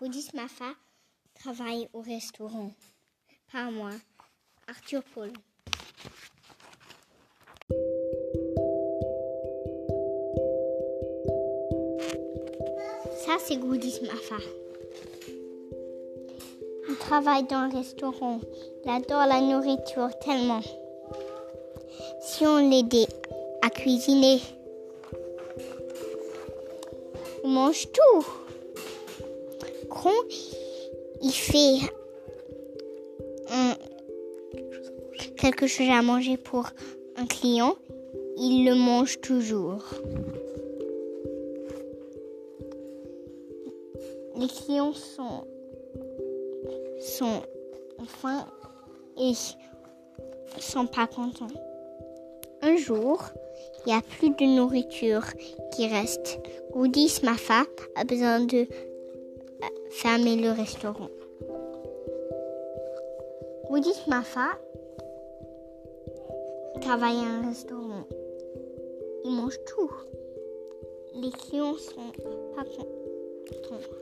Goudis Mafa travaille au restaurant. Pas moi, Arthur Paul. Ça, c'est Goudis Mafa. Il travaille dans le restaurant. Il adore la nourriture tellement. Si on l'aidait à cuisiner, il mange tout. Il fait quelque chose à manger pour un client, il le mange toujours. Les clients sont, sont faim et sont pas contents. Un jour, il n'y a plus de nourriture qui reste. Goudis Mafa a besoin de fermer le restaurant. Goudis Mafa travaille à un restaurant. Il mange tout. Les clients sont pas contents.